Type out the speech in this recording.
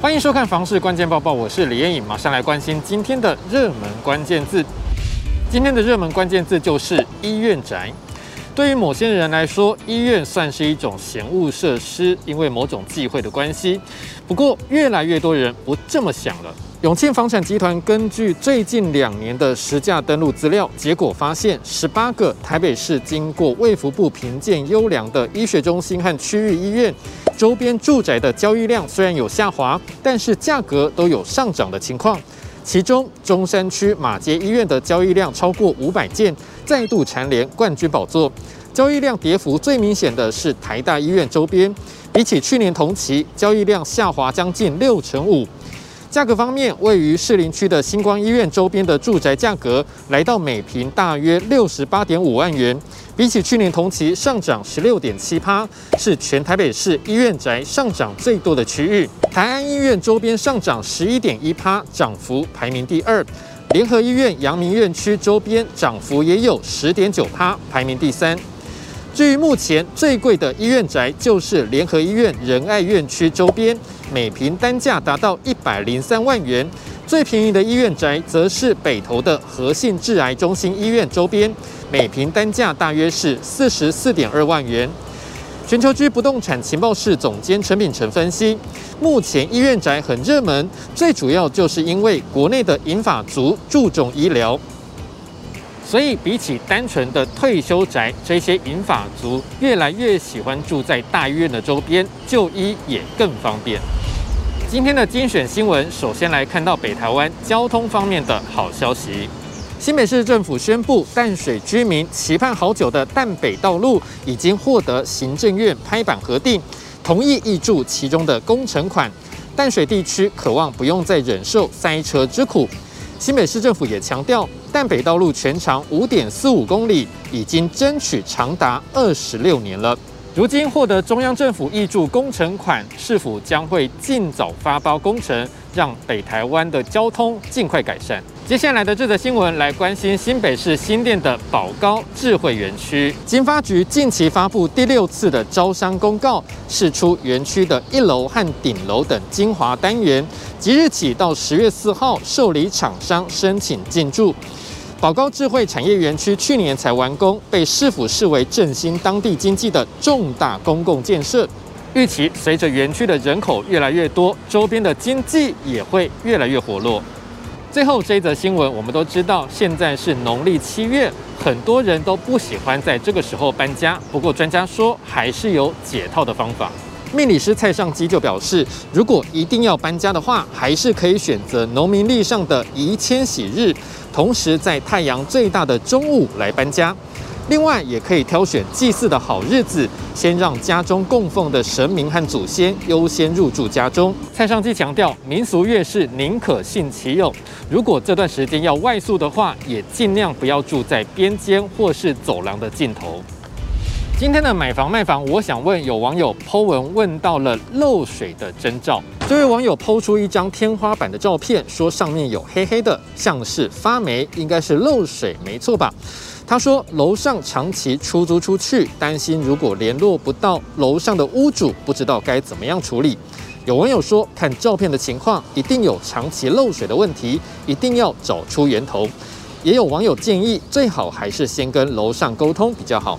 欢迎收看《房市关键报报》，我是李艳颖，马上来关心今天的热门关键字。今天的热门关键字就是医院宅。对于某些人来说，医院算是一种闲务设施，因为某种忌讳的关系。不过，越来越多人不这么想了。永庆房产集团根据最近两年的实价登录资料，结果发现，十八个台北市经过卫福部评鉴优良的医学中心和区域医院，周边住宅的交易量虽然有下滑，但是价格都有上涨的情况。其中，中山区马街医院的交易量超过五百件，再度蝉联冠军宝座。交易量跌幅最明显的是台大医院周边，比起去年同期，交易量下滑将近六成五。价格方面，位于士林区的星光医院周边的住宅价格来到每坪大约六十八点五万元，比起去年同期上涨十六点七趴，是全台北市医院宅上涨最多的区域。台安医院周边上涨十一点一趴，涨幅排名第二。联合医院阳明院区周边涨幅也有十点九趴，排名第三。至于目前最贵的医院宅，就是联合医院仁爱院区周边，每坪单价达到一百零三万元。最便宜的医院宅，则是北投的和信致癌中心医院周边，每坪单价大约是四十四点二万元。全球居不动产情报室总监陈秉承分析，目前医院宅很热门，最主要就是因为国内的银发族注重医疗。所以，比起单纯的退休宅，这些银发族越来越喜欢住在大医院的周边，就医也更方便。今天的精选新闻，首先来看到北台湾交通方面的好消息。新北市政府宣布，淡水居民期盼好久的淡北道路已经获得行政院拍板核定，同意挹注其中的工程款。淡水地区渴望不用再忍受塞车之苦。新北市政府也强调，淡北道路全长五点四五公里，已经争取长达二十六年了。如今获得中央政府挹注工程款，是否将会尽早发包工程，让北台湾的交通尽快改善？接下来的这则新闻来关心新北市新店的宝高智慧园区。经发局近期发布第六次的招商公告，释出园区的一楼和顶楼等精华单元，即日起到十月四号受理厂商申请进驻。宝高智慧产业园区去年才完工，被市府视为振兴当地经济的重大公共建设。预期随着园区的人口越来越多，周边的经济也会越来越活络。最后这一则新闻，我们都知道，现在是农历七月，很多人都不喜欢在这个时候搬家。不过专家说，还是有解套的方法。命理师蔡尚基就表示，如果一定要搬家的话，还是可以选择农民历上的宜迁徙日，同时在太阳最大的中午来搬家。另外，也可以挑选祭祀的好日子，先让家中供奉的神明和祖先优先入住家中。蔡尚基强调，民俗月是宁可信其有，如果这段时间要外宿的话，也尽量不要住在边间或是走廊的尽头。今天的买房卖房，我想问有网友 po 文问到了漏水的征兆。这位网友 po 出一张天花板的照片，说上面有黑黑的，像是发霉，应该是漏水，没错吧？他说：“楼上长期出租出去，担心如果联络不到楼上的屋主，不知道该怎么样处理。”有网友说：“看照片的情况，一定有长期漏水的问题，一定要找出源头。”也有网友建议，最好还是先跟楼上沟通比较好。